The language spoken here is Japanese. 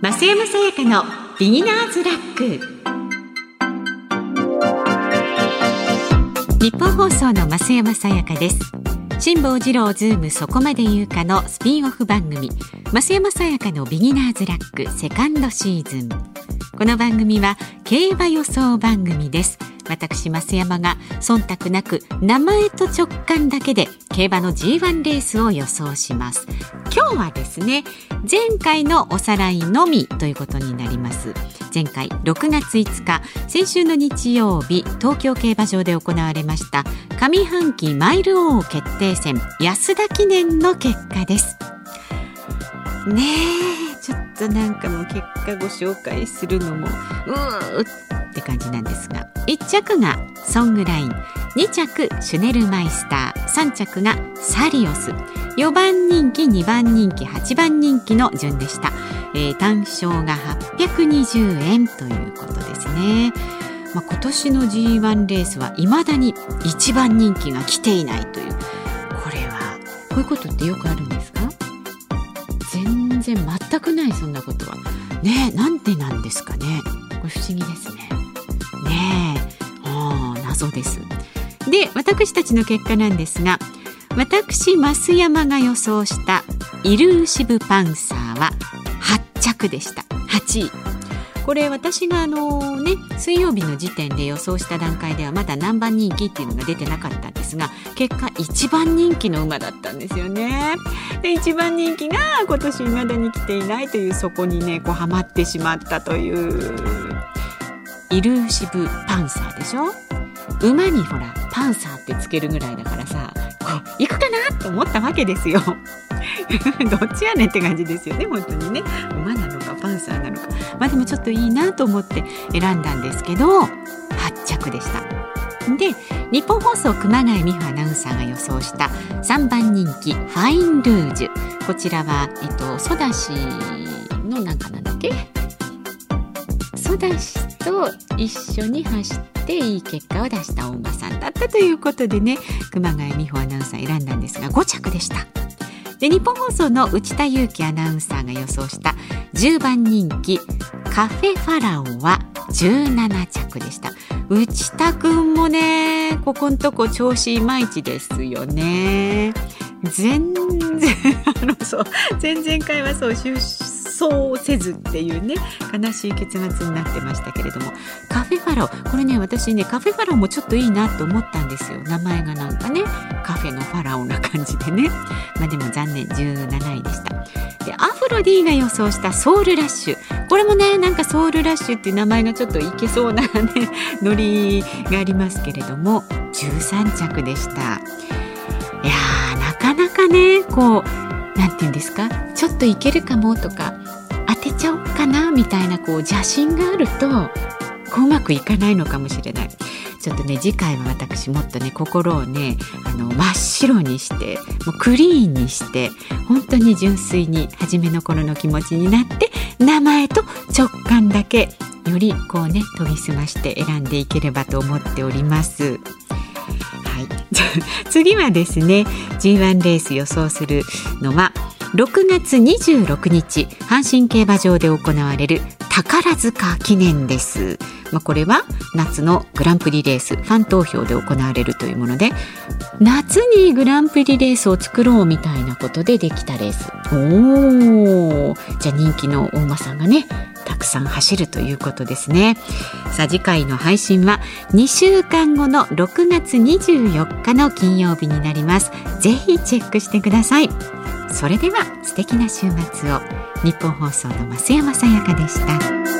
増山さやかのビギナーズラック。ニッポン放送の増山さやかです。辛坊治郎ズームそこまで言うかのスピンオフ番組。増山さやかのビギナーズラックセカンドシーズン。この番組は競馬予想番組です。私増山が忖度なく名前と直感だけで競馬の G1 レースを予想します。今日はですね前回のおさらいのみということになります。前回6月5日先週の日曜日東京競馬場で行われました上半期マイル王決定戦安田記念の結果です。ねえちょっとなんかもう結果ご紹介するのもうーっ感じなんですが1着がソングライン2着シュネルマイスター3着がサリオス。4番人気2番人気8番人気の順でした、えー、単勝が820円ということですね。まあ、今年の G1 レースは未だに1番人気が来ていないという。これはこういうことってよくあるんですか？全然全くないそんなことは。ねなんでなんですかね。これ不思議ですね。ね。あ謎です。で私たちの結果なんですが私増山が予想したイルーシブパンサーは8着でした。8位。これ私があのね水曜日の時点で予想した段階ではまだ何番人気っていうのが出てなかったんですが結果1番人気の馬だったんですよね。で1番人気が今年未だに来ていないというそこにねこうハマってしまったというイルーシブパンサーでしょ？馬にほらパンサーってつけるぐらいだからさこう行くかなと思ったわけですよ。どっちやねんって感じですよね本当にね。馬なのかパンサーなのか。まあでもちょっといいなと思って選んだんですけど8着でした。で日本放送熊谷美穂アナウンサーが予想した3番人気ファインルージュ。こちらはえっとソダシのなんかなんだっけ？ソダシと一緒に走っていい結果を出した大馬さんだったということでね熊谷美穂アナウンサー選んだんですが5着でした。で日本放送の内田裕樹アナウンサーが予想した10番人気カフェファラオは17着でした内田くんもねここんとこ調子いまいちですよね全然 あのそう前々回はそう出そうせずっていうね悲しい結末になってましたけれども。カフェファラオこれね私ねカフェファラオもちょっといいなと思ったんですよ。名前がなんかねカフェのファラオな感じでね。まあでも残念17位でした。でアフロディが予想したソウルラッシュ。これもねなんかソウルラッシュっていう名前がちょっといけそうなね ノリがありますけれども。13着でした。いやなかなかねこう何て言うんですか？ちょっといけるかもとか当てちゃおうかなみたいなこう邪心があるとこううまくいかないのかもしれない。ちょっとね次回は私もっとね心をねあの真っ白にしてもうクリーンにして本当に純粋に初めの頃の気持ちになって名前と直感だけよりこうね研ぎ澄まして選んでいければと思っております。はい、次はですね G1 レース予想するのは6月26日阪神競馬場で行われる宝塚記念です。まあ、これは夏のグランプリレースファン投票で行われるというもので夏にグランプリレースを作ろうみたいなことでできたレース。おー。じゃあ人気の大間さんがねたくさん走るということですね。さあ次回の配信は2週間後の6月24日の金曜日になります。ぜひチェックしてください。それでは素敵な週末を。日本放送の増山さやかでした。